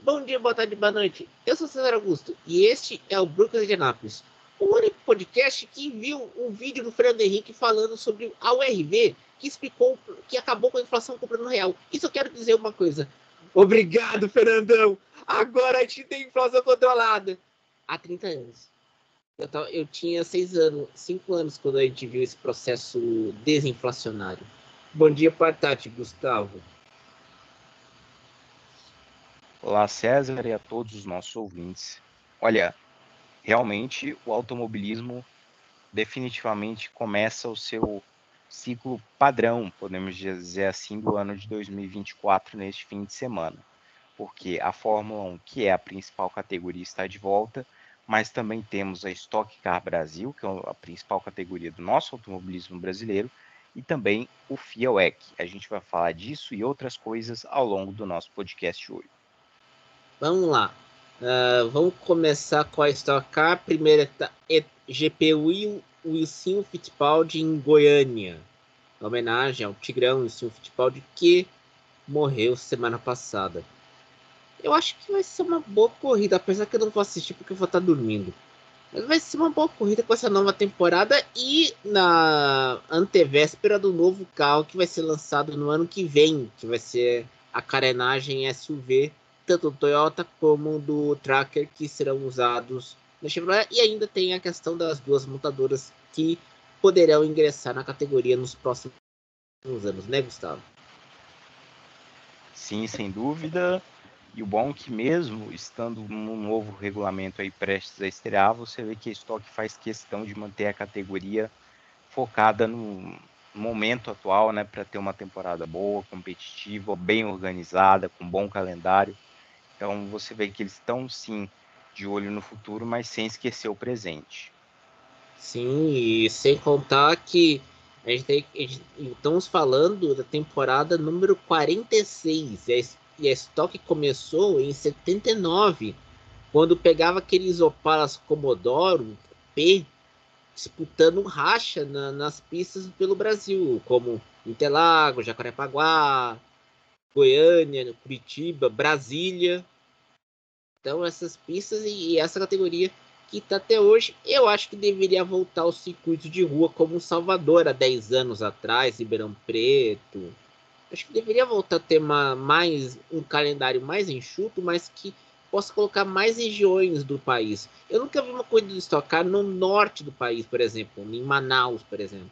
Bom dia, boa tarde, boa noite. Eu sou César Augusto e este é o Brooklyn de Anápolis, o único podcast que viu um vídeo do Fernando Henrique falando sobre a URV que explicou que acabou com a inflação comprando real. Isso eu quero dizer uma coisa. Obrigado, Fernandão. Agora a gente tem inflação controlada. Há 30 anos. Eu, tava, eu tinha 6 anos, 5 anos quando a gente viu esse processo desinflacionário. Bom dia, Partati, Gustavo. Olá, César, e a todos os nossos ouvintes. Olha, realmente o automobilismo definitivamente começa o seu ciclo padrão, podemos dizer assim, do ano de 2024 neste fim de semana. Porque a Fórmula 1, que é a principal categoria, está de volta, mas também temos a Stock Car Brasil, que é a principal categoria do nosso automobilismo brasileiro, e também o FIA WEC. A gente vai falar disso e outras coisas ao longo do nosso podcast hoje. Vamos lá. Uh, vamos começar com a Stock Car. Primeira GP Will, Wilson Fittipaldi em Goiânia. Em homenagem ao Tigrão Wilson Fittipaldi que morreu semana passada. Eu acho que vai ser uma boa corrida, apesar que eu não vou assistir porque eu vou estar dormindo. Mas vai ser uma boa corrida com essa nova temporada e na antevéspera do novo carro que vai ser lançado no ano que vem, que vai ser a carenagem SUV tanto do Toyota como do Tracker que serão usados na Chevrolet e ainda tem a questão das duas montadoras que poderão ingressar na categoria nos próximos anos, né, Gustavo? Sim, sem dúvida. E o bom é que mesmo estando num novo regulamento aí prestes a estrear, você vê que a Stock faz questão de manter a categoria focada no momento atual, né, para ter uma temporada boa, competitiva, bem organizada, com bom calendário. Então você vê que eles estão sim de olho no futuro, mas sem esquecer o presente. Sim, e sem contar que a gente, tem, a gente estamos falando da temporada número 46 e a, e a Stock começou em 79, quando pegava aqueles Opalas Comodoro P disputando racha na, nas pistas pelo Brasil, como Interlagos, Jacarepaguá, Goiânia, Curitiba, Brasília. Então essas pistas e, e essa categoria que está até hoje, eu acho que deveria voltar ao circuito de rua como Salvador há 10 anos atrás, Ribeirão Preto. Acho que deveria voltar a ter uma, mais um calendário mais enxuto, mas que possa colocar mais regiões do país. Eu nunca vi uma corrida de Stock Car no norte do país, por exemplo, em Manaus, por exemplo.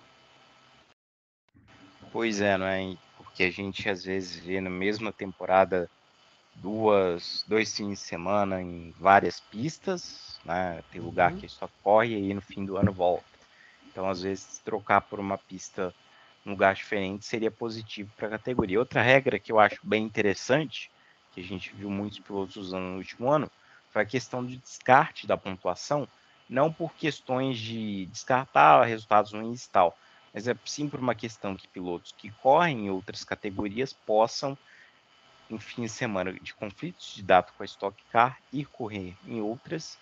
Pois é, não é? Que a gente às vezes vê na mesma temporada duas, dois fins de semana em várias pistas, né? Tem lugar uhum. que só corre e aí no fim do ano volta. Então, às vezes, trocar por uma pista um lugar diferente seria positivo para a categoria. Outra regra que eu acho bem interessante, que a gente viu muitos pilotos usando no último ano, foi a questão de descarte da pontuação, não por questões de descartar resultados ruins e tal, mas é sim por uma questão que pilotos que correm em outras categorias possam, em fim de semana de conflitos de data com a Stock Car, ir correr em outras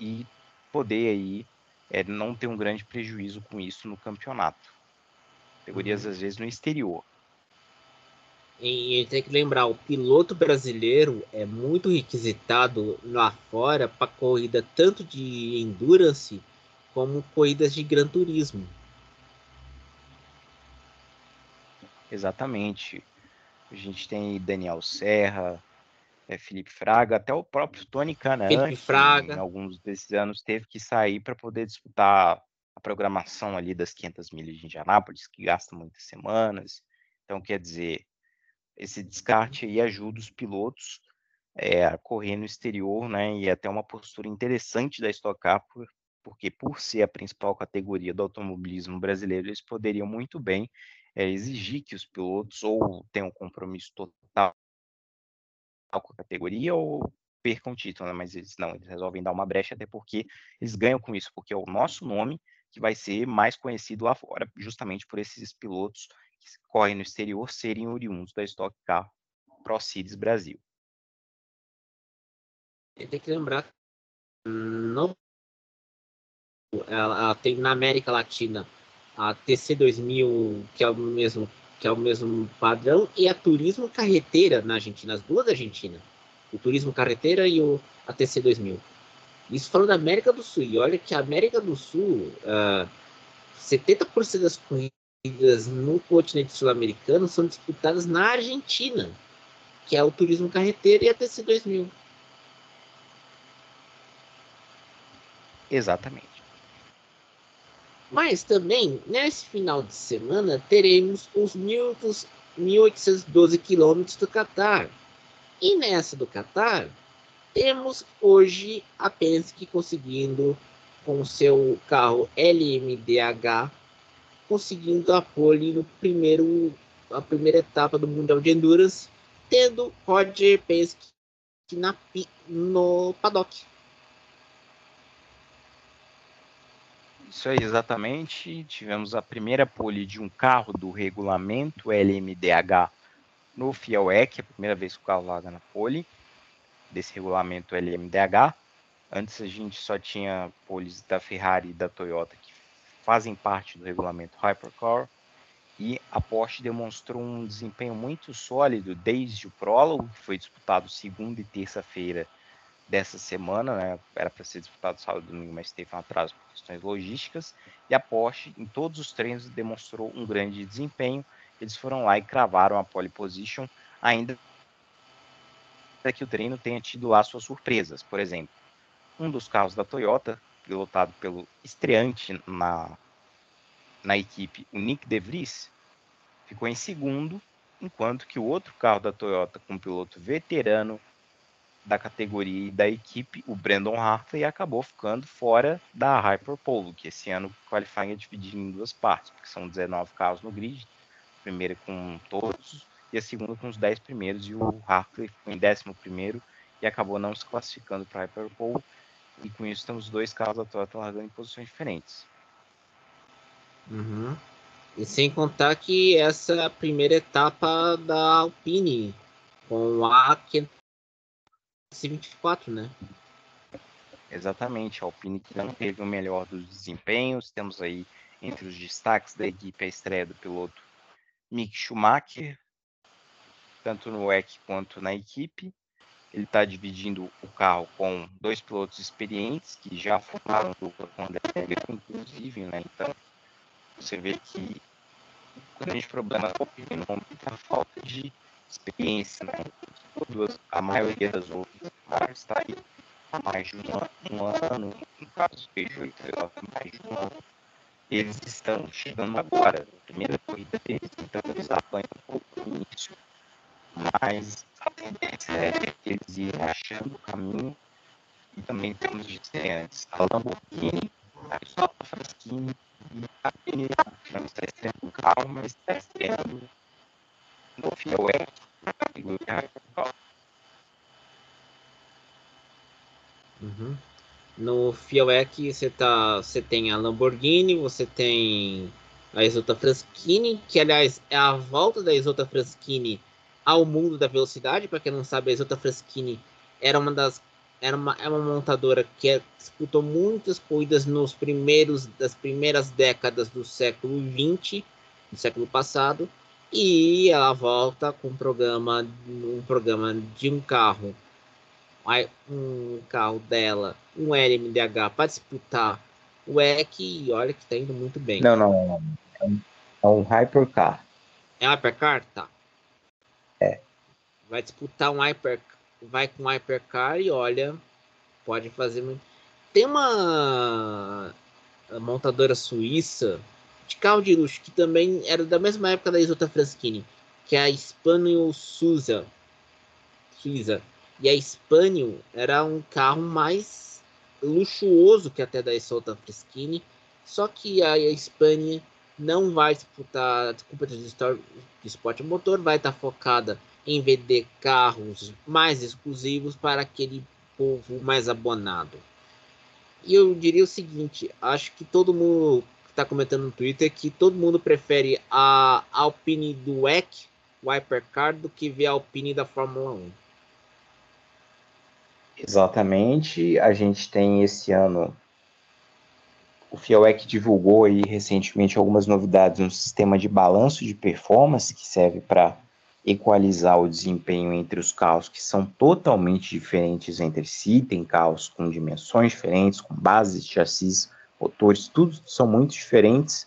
e poder aí é, não ter um grande prejuízo com isso no campeonato. Categorias uhum. às vezes no exterior. E tem que lembrar, o piloto brasileiro é muito requisitado lá fora para corrida tanto de endurance como corridas de gran turismo. Exatamente. A gente tem Daniel Serra, é, Felipe Fraga, até o próprio Tony Canan, Felipe Fraga. em alguns desses anos teve que sair para poder disputar a programação ali das 500 milhas de Indianápolis, que gasta muitas semanas. Então, quer dizer, esse descarte aí ajuda os pilotos é, a correr no exterior, né? E é até uma postura interessante da Stock Car, porque por ser a principal categoria do automobilismo brasileiro, eles poderiam muito bem é, exigir que os pilotos ou tenham um compromisso total com a categoria ou percam o título, né? mas eles não, eles resolvem dar uma brecha até porque eles ganham com isso, porque é o nosso nome que vai ser mais conhecido lá fora, justamente por esses pilotos que correm no exterior serem oriundos da Stock Car Pro Brasil. Tem que lembrar, não, ela, ela tem na América Latina a TC2000, que é o mesmo que é o mesmo padrão, e a Turismo Carreteira na Argentina, as duas da Argentina. o Turismo Carreteira e o ATC 2000. Isso falando da América do Sul. E olha que a América do Sul, uh, ah, 70% das corridas no continente sul-americano são disputadas na Argentina, que é o Turismo Carreteira e a TC 2000. Exatamente. Mas também, nesse final de semana, teremos os 1812 quilômetros do Catar. E nessa do Catar, temos hoje a Penske conseguindo, com seu carro LMDH, conseguindo a pole no primeiro, a primeira etapa do Mundial de Endurance, tendo Roger Penske na, no paddock. Isso aí, exatamente. Tivemos a primeira pole de um carro do regulamento LMDH no FIELEC, a primeira vez que o carro larga na pole desse regulamento LMDH. Antes a gente só tinha poles da Ferrari e da Toyota que fazem parte do regulamento Hypercar. E a Porsche demonstrou um desempenho muito sólido desde o prólogo, que foi disputado segunda e terça-feira dessa semana, né? Era para ser disputado sábado e domingo, mas teve um atraso por questões logísticas. E a Porsche, em todos os treinos, demonstrou um grande desempenho. Eles foram lá e cravaram a pole position, ainda que o treino tenha tido lá suas surpresas. Por exemplo, um dos carros da Toyota, pilotado pelo estreante na, na equipe, o Nick De Vries, ficou em segundo, enquanto que o outro carro da Toyota, com um piloto veterano, da categoria e da equipe, o Brandon Hartley acabou ficando fora da Hyperpole, que esse ano o qualifying é dividido em duas partes, porque são 19 carros no grid, a primeira com todos e a segunda com os 10 primeiros, e o Hartley ficou em 11 primeiro e acabou não se classificando para a Hyperpole, e com isso temos dois carros da Toyota largando em posições diferentes. Uhum. E sem contar que essa primeira etapa da Alpine, com a C24, né? Exatamente, a Alpine que não teve o melhor dos desempenhos. Temos aí entre os destaques da equipe a estreia do piloto Mick Schumacher, tanto no WEC quanto na equipe. Ele está dividindo o carro com dois pilotos experientes que já formaram dupla com o inclusive, né? Então, você vê que o grande problema da Alpine é a falta de experiência, né? Todas, a maioria das outras marcas está aí. Há mais de um ano, um ano no caso Peugeot e mais de um ano. Eles estão chegando agora, a primeira corrida deles, então eles apanham um pouco no início, mas a tendência é que eles irem achando o caminho. E também temos de antes a Lamborghini, a Isopa Fraschini e a não está estreando um carro, mas no Fiat Uhum. No você tá, você tem a Lamborghini, você tem a Exulta Fraschini, que aliás é a volta da Exulta Fraschini ao mundo da velocidade. Para quem não sabe, a Exulta Fraschini era uma das era uma, é uma montadora que disputou muitas corridas nos primeiros das primeiras décadas do século 20, do século passado, e ela volta com um programa, um programa de um carro, um carro dela, um LMDH para disputar o EC e olha que está indo muito bem. Não, não, não. É um, é um Hypercar. É um Hypercar? Tá. É. Vai disputar um Hyper, vai com um Hypercar e olha, pode fazer muito. Tem uma montadora suíça de carro de luxo, que também era da mesma época da Isota Fraschini, que é a Spaniel Suiza. Suiza. E a Spaniel era um carro mais luxuoso que até da Isota Fraschini, só que a Spania não vai disputar competições de esporte motor, vai estar focada em vender carros mais exclusivos para aquele povo mais abonado. E eu diria o seguinte: acho que todo mundo está comentando no Twitter que todo mundo prefere a Alpine do WEC, o Hypercar, do que ver a Alpine da Fórmula 1. Exatamente. A gente tem esse ano. O FIAWEC divulgou aí recentemente algumas novidades no sistema de balanço de performance que serve para equalizar o desempenho entre os carros que são totalmente diferentes entre si, tem carros com dimensões diferentes, com bases, chassis, motores, tudo são muito diferentes,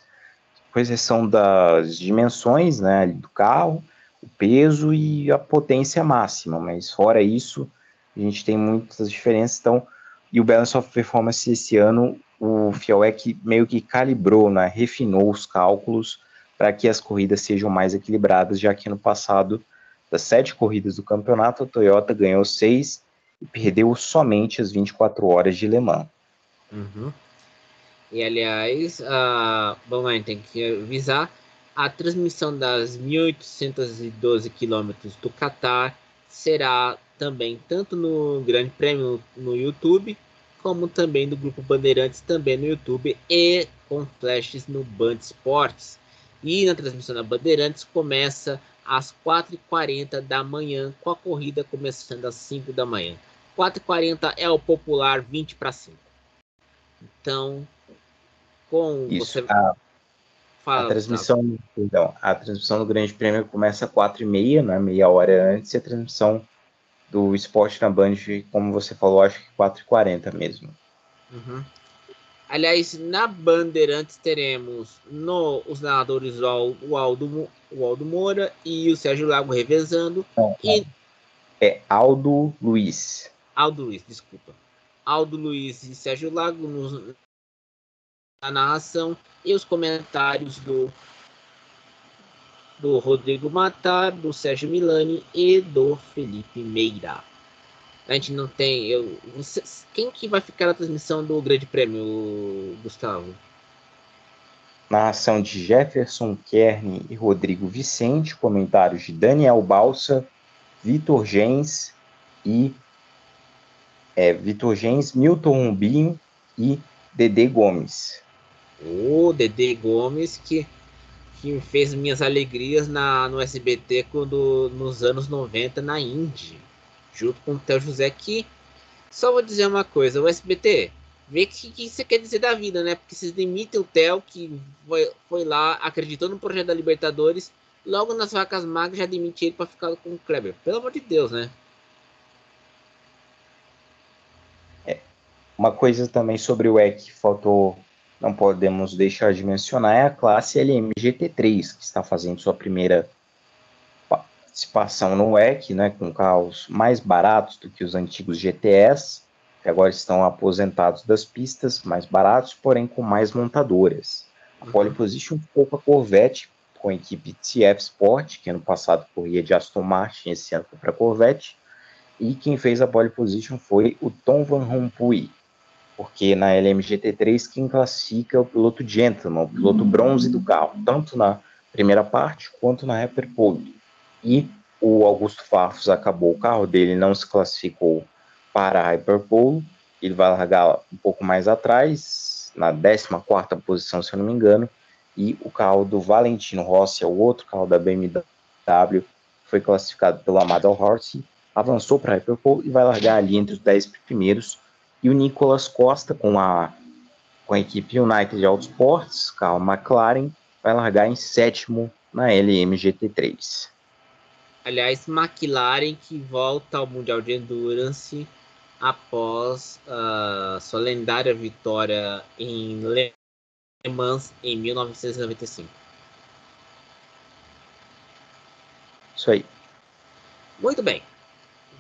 com exceção das dimensões né, do carro, o peso e a potência máxima, mas fora isso, a gente tem muitas diferenças, então, e o Balance of Performance esse ano, o Fielec meio que calibrou, né, refinou os cálculos, para que as corridas sejam mais equilibradas, já que no passado, das sete corridas do campeonato, a Toyota ganhou seis e perdeu somente as 24 horas de Le Mans. Uhum. E aliás, a gente tem que avisar, a transmissão das 1.812 quilômetros do Qatar será também tanto no Grande Prêmio no YouTube, como também do Grupo Bandeirantes também no YouTube e com flashes no Band Esportes. E na transmissão da Bandeirantes começa às 4h40 da manhã, com a corrida começando às 5 da manhã. 4h40 é o popular 20 para 5. Então, com Isso, você. A, Fala, a transmissão, então, a transmissão do Grande Prêmio começa às 4h30, né, meia hora antes, e a transmissão do esporte na Band, como você falou, acho que 4h40 mesmo. Uhum. Aliás, na Bandeirantes teremos no, os narradores o Aldo, o Aldo Moura e o Sérgio Lago revezando. Não, e... É Aldo Luiz. Aldo Luiz, desculpa. Aldo Luiz e Sérgio Lago nos, na narração e os comentários do, do Rodrigo Matar, do Sérgio Milani e do Felipe Meira. A gente não tem. Eu, você, quem que vai ficar na transmissão do Grande Prêmio, Gustavo? Narração de Jefferson Kern e Rodrigo Vicente, comentários de Daniel Balsa, Vitor Gens e é, Vitor Gens, Milton Rubinho e Dedê Gomes. O Dedê Gomes que, que fez minhas alegrias na, no SBT quando, nos anos 90 na Indy junto com o Theo José, que só vou dizer uma coisa, o SBT, vê o que, que você quer dizer da vida, né? Porque vocês demitem o Theo, que foi, foi lá, acreditou no projeto da Libertadores, logo nas vacas magras já demite ele para ficar com o Kleber. Pelo amor de Deus, né? É, uma coisa também sobre o EC que faltou, não podemos deixar de mencionar, é a classe LMGT3, que está fazendo sua primeira participação no WEC, né, com carros mais baratos do que os antigos GTS, que agora estão aposentados das pistas, mais baratos, porém com mais montadoras. A uhum. pole position ficou com a Corvette, com a equipe TF Sport, que ano passado corria de Aston Martin, esse ano foi para a Corvette, e quem fez a pole position foi o Tom Van Rompuy, porque na LMGT3 quem classifica é o piloto gentleman, o piloto bronze do carro, tanto na primeira parte quanto na Hyperpole e o Augusto Farfus acabou, o carro dele não se classificou para a Hyperpole, ele vai largar um pouco mais atrás, na 14ª posição, se eu não me engano, e o carro do Valentino Rossi, é o outro carro da BMW, foi classificado pelo Amado Horse, avançou para a Hyperpole e vai largar ali entre os 10 primeiros, e o Nicolas Costa, com a, com a equipe United Autosports, carro McLaren, vai largar em sétimo na LMGT3. Aliás, McLaren que volta ao Mundial de Endurance após a sua lendária vitória em Le Mans em 1995. Isso aí. Muito bem.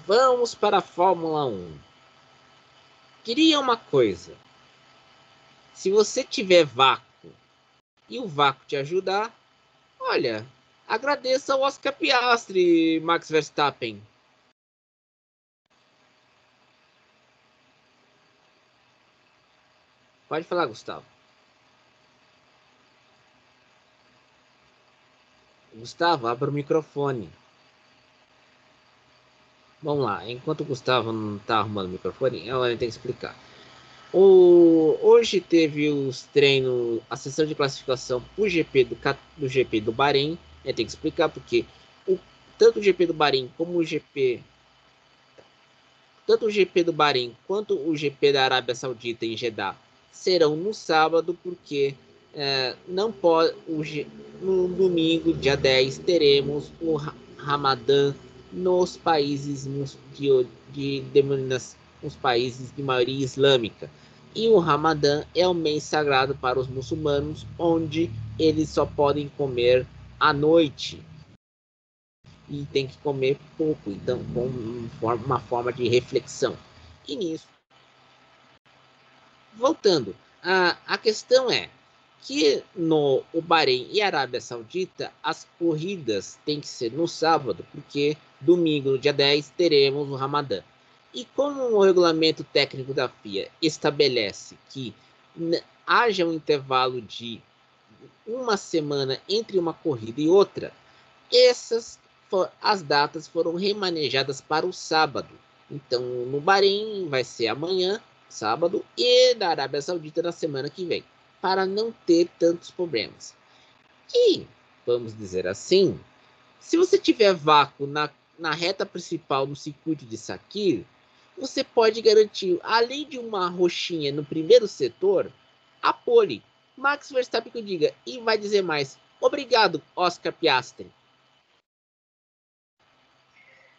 Vamos para a Fórmula 1. Queria uma coisa. Se você tiver vácuo e o vácuo te ajudar, olha, Agradeça ao Oscar Piastri, Max Verstappen. Pode falar, Gustavo. Gustavo, abra o microfone. Vamos lá. Enquanto o Gustavo não está arrumando o microfone, eu tenho que explicar. O, hoje teve os treinos, a sessão de classificação para o GP do, do GP do Bahrein é, tem que explicar porque o, tanto o GP do Bahrein como o GP tanto o GP do Bahrein quanto o GP da Arábia Saudita em Jeddah serão no sábado porque é, não pode o, no domingo dia 10 teremos o Ramadã nos países de, de, de, países de maioria islâmica. E o Ramadã é o mês sagrado para os muçulmanos, onde eles só podem comer à noite. E tem que comer pouco, então, com uma forma de reflexão. E nisso. Voltando, a, a questão é que no o Bahrein e Arábia Saudita as corridas têm que ser no sábado, porque domingo, dia 10, teremos o Ramadã. E como o regulamento técnico da FIA estabelece que haja um intervalo de uma semana entre uma corrida e outra, essas as datas foram remanejadas para o sábado. Então, no Bahrein vai ser amanhã, sábado, e na Arábia Saudita na semana que vem, para não ter tantos problemas. E, vamos dizer assim, se você tiver vácuo na, na reta principal do circuito de Sakir, você pode garantir, além de uma roxinha no primeiro setor, a pole. Max Verstappen que diga. E vai dizer mais. Obrigado, Oscar Piastri.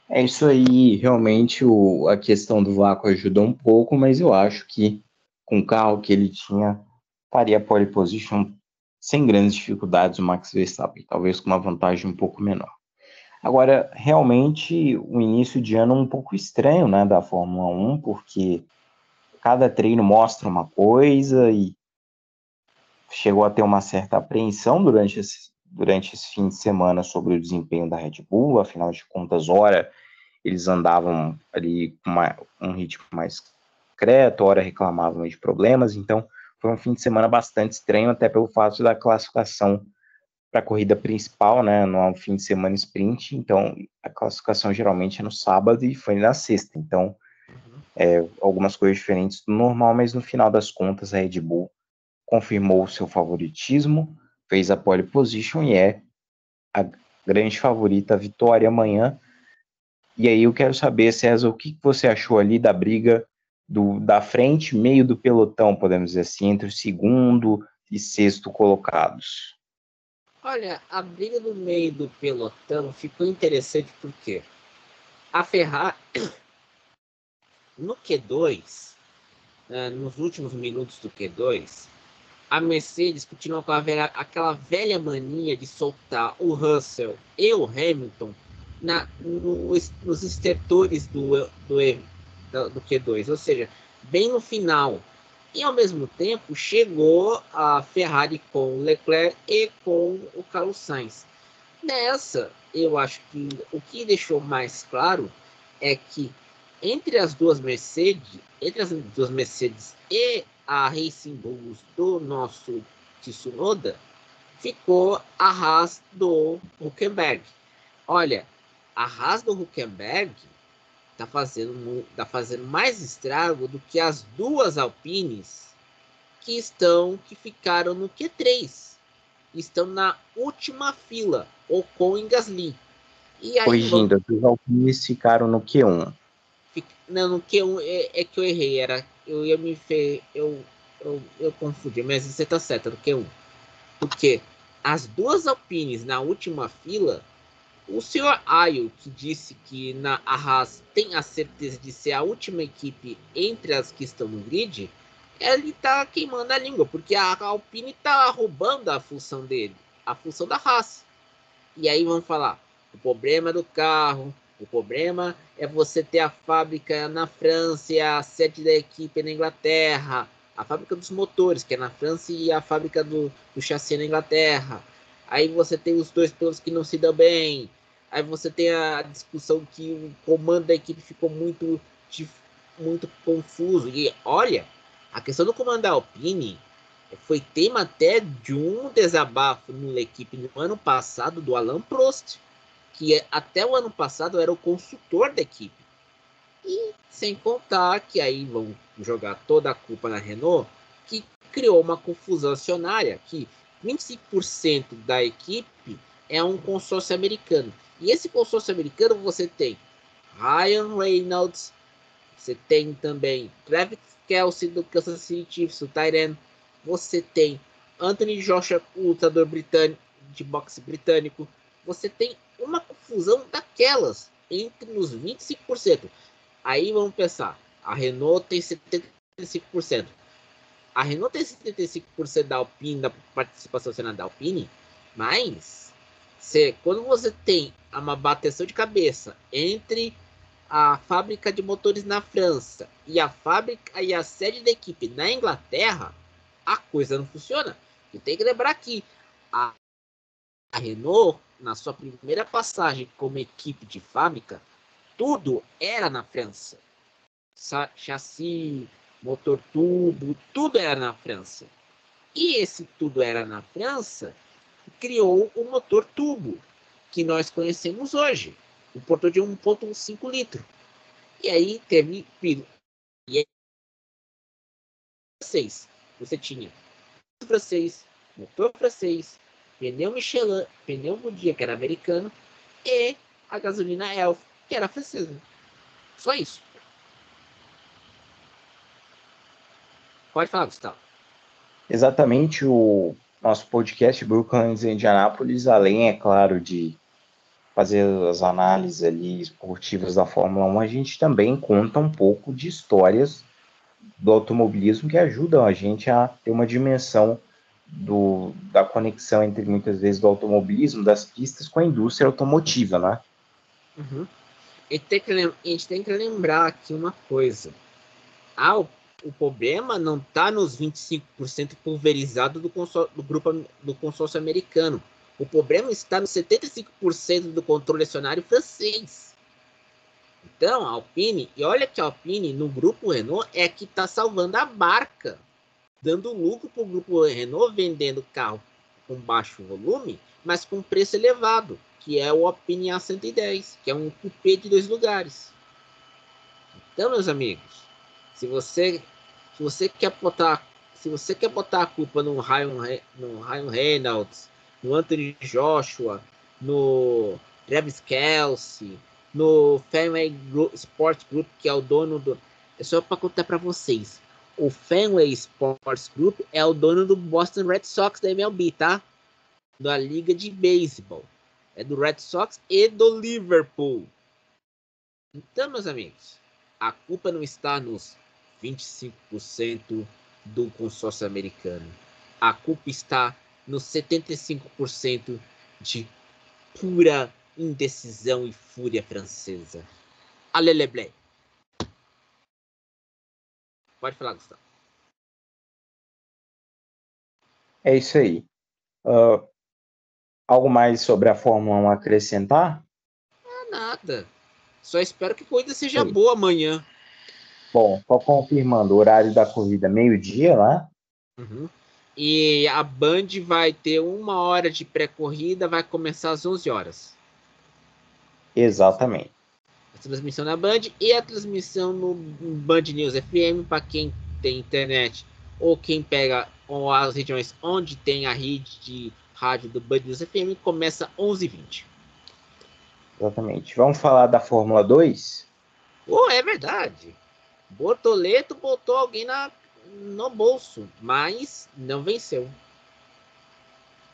É isso aí, realmente o, a questão do vácuo ajudou um pouco, mas eu acho que com o carro que ele tinha, faria pole position sem grandes dificuldades o Max Verstappen, talvez com uma vantagem um pouco menor. Agora, realmente, o início de ano um pouco estranho, né, da Fórmula 1, porque cada treino mostra uma coisa e chegou a ter uma certa apreensão durante esse, durante esse fim de semana sobre o desempenho da Red Bull, afinal de contas, ora eles andavam ali com uma, um ritmo mais discreto, ora reclamavam de problemas, então foi um fim de semana bastante estranho, até pelo fato da classificação para a corrida principal, né, no fim de semana sprint, então a classificação geralmente é no sábado e foi na sexta, então é, algumas coisas diferentes do normal, mas no final das contas a Red Bull confirmou o seu favoritismo, fez a pole position e é a grande favorita a vitória amanhã. E aí eu quero saber, César, o que você achou ali da briga do, da frente, meio do pelotão, podemos dizer assim, entre o segundo e sexto colocados? Olha, a briga no meio do pelotão ficou interessante porque a Ferrari no Q2, né, nos últimos minutos do Q2, a Mercedes continua com aquela velha mania de soltar o Russell e o Hamilton na, nos, nos estertores do, do, do Q2, ou seja, bem no final e ao mesmo tempo chegou a Ferrari com Leclerc e com o Carlos Sainz. Nessa, eu acho que o que deixou mais claro é que entre as duas Mercedes, entre as duas Mercedes e a Racing Bulls do nosso Tsunoda, ficou a Haas do Huckenberg. Olha, a Haas do Huckenberg tá fazendo, tá fazendo mais estrago do que as duas Alpines que estão, que ficaram no Q3. Estão na última fila, Ocon e Gasly. E aí, Corrigindo, vamos... os Alpines ficaram no Q1. Não, no Q1 é, é, que eu errei, era, eu ia me fe... eu, eu, eu confundi, mas você tá certo, no Q1. Porque as duas Alpines na última fila o senhor que disse que na Haas tem a certeza de ser a última equipe entre as que estão no grid, ele está queimando a língua, porque a Alpine está roubando a função dele, a função da Haas. E aí vamos falar, o problema do carro, o problema é você ter a fábrica na França e a sede da equipe na Inglaterra, a fábrica dos motores, que é na França, e a fábrica do, do chassi na Inglaterra. Aí você tem os dois pilotos que não se dão bem. Aí você tem a discussão que o comando da equipe ficou muito, muito confuso. E olha, a questão do comando da Alpine foi tema até de um desabafo na equipe no ano passado do Alan Prost, que até o ano passado era o consultor da equipe. E sem contar que aí vão jogar toda a culpa na Renault, que criou uma confusão acionária, que 25% da equipe é um consórcio americano. E esse consórcio americano você tem Ryan Reynolds, você tem também Travis Kelsey do Kansas City Chiefs, o Tyren, você tem Anthony Joshua, o lutador britânico de boxe britânico, você tem uma confusão daquelas entre nos 25%. Aí vamos pensar, a Renault tem 75%. A Renault tem 75% da Alpine, da participação acionária da Alpine, mas se, quando você tem uma bateção de cabeça entre a fábrica de motores na França e a fábrica e a sede da equipe na Inglaterra, a coisa não funciona. E tem que lembrar que a, a Renault, na sua primeira passagem como equipe de fábrica, tudo era na França. Chassi, motor tubo, tudo era na França. E esse tudo era na França, criou o motor tubo que nós conhecemos hoje, o motor de 1.15 litro. E aí teve e aí, francês, você tinha francês, motor francês, pneu Michelin, pneu Goodyear, que era americano, e a gasolina Elf, que era francesa. Só isso. Pode falar, Gustavo. Exatamente o nosso podcast Brooklands em Indianápolis, além, é claro, de fazer as análises ali esportivas da Fórmula 1, a gente também conta um pouco de histórias do automobilismo que ajudam a gente a ter uma dimensão do, da conexão entre muitas vezes do automobilismo, das pistas com a indústria automotiva, né? Uhum. E tem que, a gente tem que lembrar aqui uma coisa. O, o problema não está nos 25% pulverizado do, consórcio, do grupo do consórcio americano. O problema está nos 75% do controle acionário francês. Então, a Alpine, e olha que a Alpine no grupo Renault é que está salvando a barca dando lucro para o grupo Renault vendendo carro com baixo volume, mas com preço elevado, que é o Alpine A110, que é um cupê de dois lugares. Então, meus amigos, se você se você quer botar se você quer botar a culpa no Ryan, no Ryan Reynolds, no Anthony Joshua, no Travis Kelsey, no Fenway Sports Group, que é o dono do. É só para contar para vocês o Fenway Sports Group é o dono do Boston Red Sox da MLB, tá? Da liga de beisebol. É do Red Sox e do Liverpool. Então, meus amigos, a culpa não está nos 25% do consórcio americano. A culpa está nos 75% de pura indecisão e fúria francesa. Aleleblé. Pode falar, Gustavo. É isso aí. Uh, algo mais sobre a Fórmula 1 acrescentar? Ah, nada. Só espero que a corrida seja Sim. boa amanhã. Bom, só confirmando, o horário da corrida meio-dia lá. Uhum. E a Band vai ter uma hora de pré-corrida, vai começar às 11 horas. Exatamente transmissão na Band e a transmissão no Band News FM para quem tem internet ou quem pega ou as regiões onde tem a rede de rádio do Band News FM começa 11h20. Exatamente. Vamos falar da Fórmula 2? Oh, é verdade. Bortoleto botou alguém na, no bolso, mas não venceu.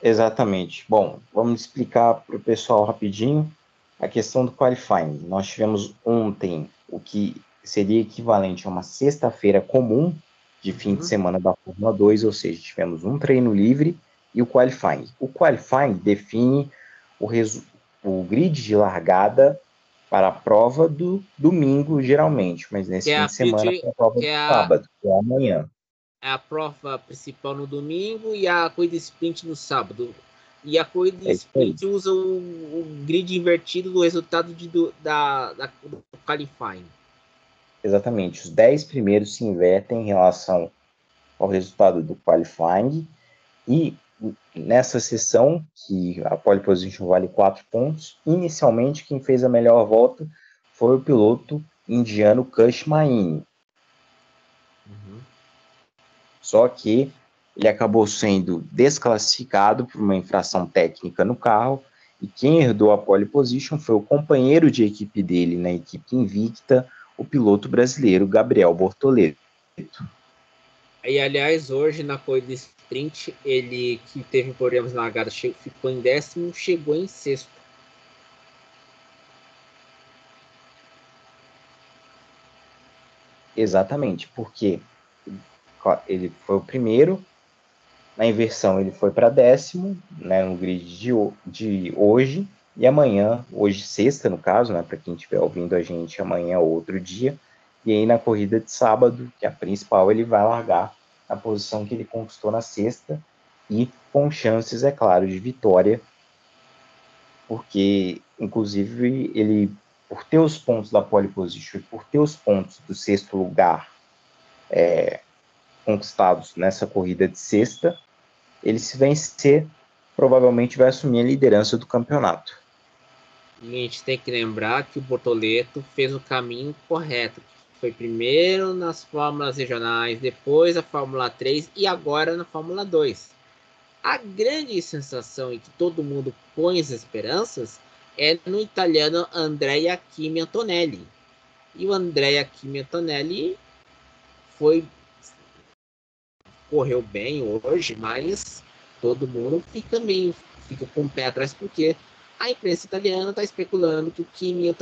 Exatamente. Bom, vamos explicar para o pessoal rapidinho a questão do qualifying. Nós tivemos ontem o que seria equivalente a uma sexta-feira comum de fim uhum. de semana da Fórmula 2, ou seja, tivemos um treino livre e o qualifying. O qualifying define o, o grid de largada para a prova do domingo, geralmente, mas nesse que fim é de semana é a prova do é sábado, que é amanhã. É a prova principal no domingo e a corrida sprint no sábado. E a corrida é sprint usa o, o, grid invertido do resultado de, do, da, da, do qualifying. Exatamente. Os 10 primeiros se invertem em relação ao resultado do qualifying. E nessa sessão, que a pole position vale 4 pontos, inicialmente quem fez a melhor volta foi o piloto indiano Kush Maini. Uhum. Só que ele acabou sendo desclassificado por uma infração técnica no carro, e quem herdou a pole position foi o companheiro de equipe dele na equipe invicta, o piloto brasileiro Gabriel Bortoleto. E aliás, hoje na corrida sprint, ele que teve problemas na largada, ficou em décimo, chegou em sexto. Exatamente, porque ele foi o primeiro, na inversão ele foi para décimo, né, no grid de, de hoje, e amanhã, hoje sexta no caso, né, para quem estiver ouvindo a gente amanhã é outro dia, e aí na corrida de sábado, que é a principal, ele vai largar na posição que ele conquistou na sexta, e com chances, é claro, de vitória, porque inclusive ele por ter os pontos da pole position, por ter os pontos do sexto lugar é, conquistados nessa corrida de sexta, ele se vencer, provavelmente vai assumir a liderança do campeonato. E a gente tem que lembrar que o Bortoleto fez o caminho correto. Foi primeiro nas Fórmulas regionais, depois a Fórmula 3 e agora na Fórmula 2. A grande sensação e que todo mundo põe as esperanças é no italiano Andrea Kimi Antonelli. E o Andrea Kimi Antonelli foi correu bem hoje, mas todo mundo fica meio fica com o pé atrás porque a imprensa italiana está especulando que o Kimi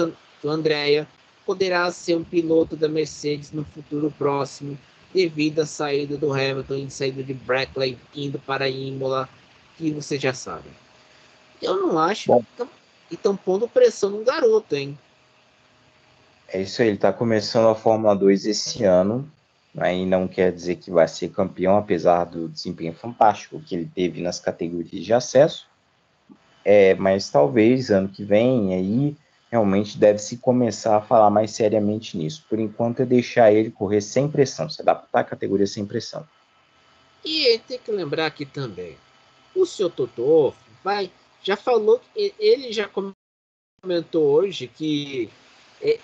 o Andrea poderá ser um piloto da Mercedes no futuro próximo devido à saída do Hamilton e saída de Brackley indo para Imola, que você já sabe. Eu não acho Bom. E estão pondo pressão no garoto, hein? É isso aí, ele está começando a Fórmula 2 esse ano. Aí não quer dizer que vai ser campeão, apesar do desempenho fantástico que ele teve nas categorias de acesso. É, mas talvez ano que vem aí realmente deve se começar a falar mais seriamente nisso. Por enquanto é deixar ele correr sem pressão, se adaptar à categoria sem pressão. E tem que lembrar aqui também, o seu Totô vai já falou ele já comentou hoje que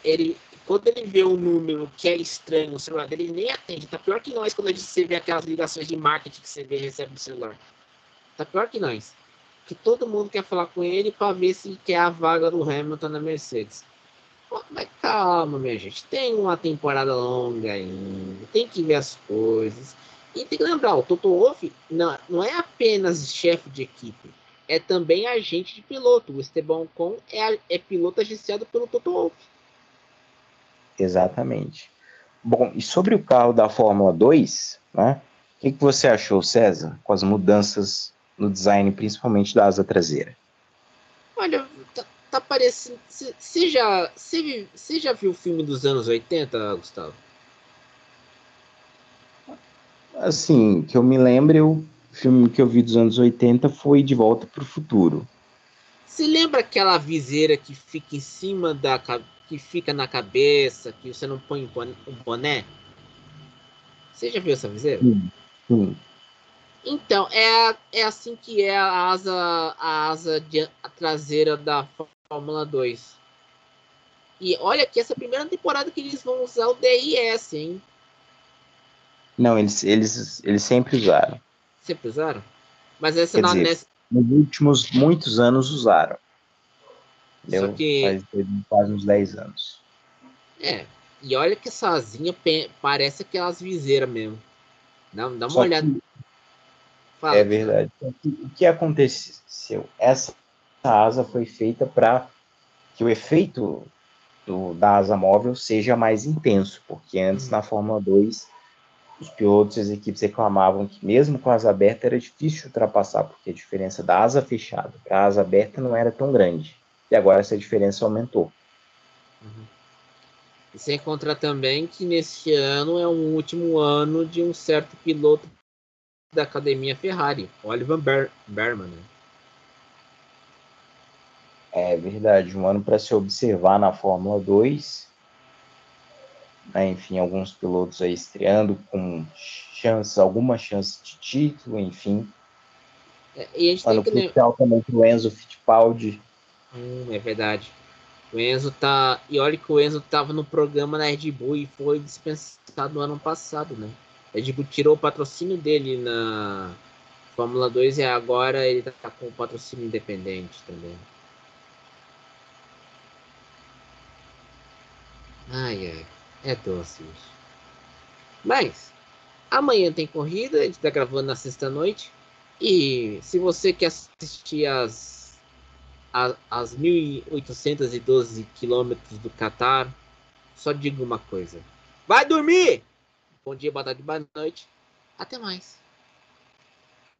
ele quando ele vê um número que é estranho no celular dele, ele nem atende. Tá pior que nós quando a gente vê aquelas ligações de marketing que você vê recebe no celular. Tá pior que nós. Que todo mundo quer falar com ele para ver se quer a vaga do Hamilton na Mercedes. mas calma, minha gente. Tem uma temporada longa ainda. Tem que ver as coisas. E tem que lembrar, o Toto Wolff não, não é apenas chefe de equipe é também agente de piloto. O Esteban Ocon é, é piloto agenciado pelo Toto Wolff. Exatamente. Bom, e sobre o carro da Fórmula 2, né? O que, que você achou, César, com as mudanças no design, principalmente da asa traseira? Olha, tá, tá parecendo. Você já, já viu o filme dos anos 80, Gustavo? Assim, que eu me lembro, eu filme que eu vi dos anos 80 foi De Volta para o Futuro. Você lembra aquela viseira que fica em cima da que fica na cabeça, que você não põe um boné? Você já viu essa viseira? Sim. sim. Então, é, é assim que é a asa, a asa de, a traseira da Fórmula 2. E olha que essa é a primeira temporada que eles vão usar o DRS, hein? Não, eles, eles, eles sempre usaram. Sempre usaram? Mas essa Quer na dizer, nessa... Nos últimos muitos anos usaram. Só que... Faz quase uns 10 anos. É. E olha que essa asinha parece aquelas viseiras mesmo. Dá, dá uma Só olhada. Que... Fala. É verdade. O que aconteceu? Essa asa foi feita para que o efeito do, da asa móvel seja mais intenso, porque antes hum. na Fórmula 2 os pilotos e as equipes reclamavam que mesmo com a asa aberta era difícil ultrapassar, porque a diferença da asa fechada para a asa aberta não era tão grande. E agora essa diferença aumentou. Uhum. E sem contar também que neste ano é um último ano de um certo piloto da academia Ferrari, Oliver Ber Berman. Né? É verdade, um ano para se observar na Fórmula 2 né, enfim, alguns pilotos aí estreando com chance, alguma chance de título, enfim. É, e a gente tá no que... crucial também pro Enzo Fittipaldi. Hum, é verdade. O Enzo tá. E olha que o Enzo tava no programa na Red Bull e foi dispensado no ano passado, né? Red Bull tirou o patrocínio dele na Fórmula 2 e agora ele tá com o patrocínio independente também. Ai, ai. É doce isso. Mas, amanhã tem corrida, a gente tá gravando na sexta-noite. E se você quer assistir as, as, as 1.812 quilômetros do Catar, só digo uma coisa. Vai dormir! Bom dia, boa tarde, boa noite. Até mais.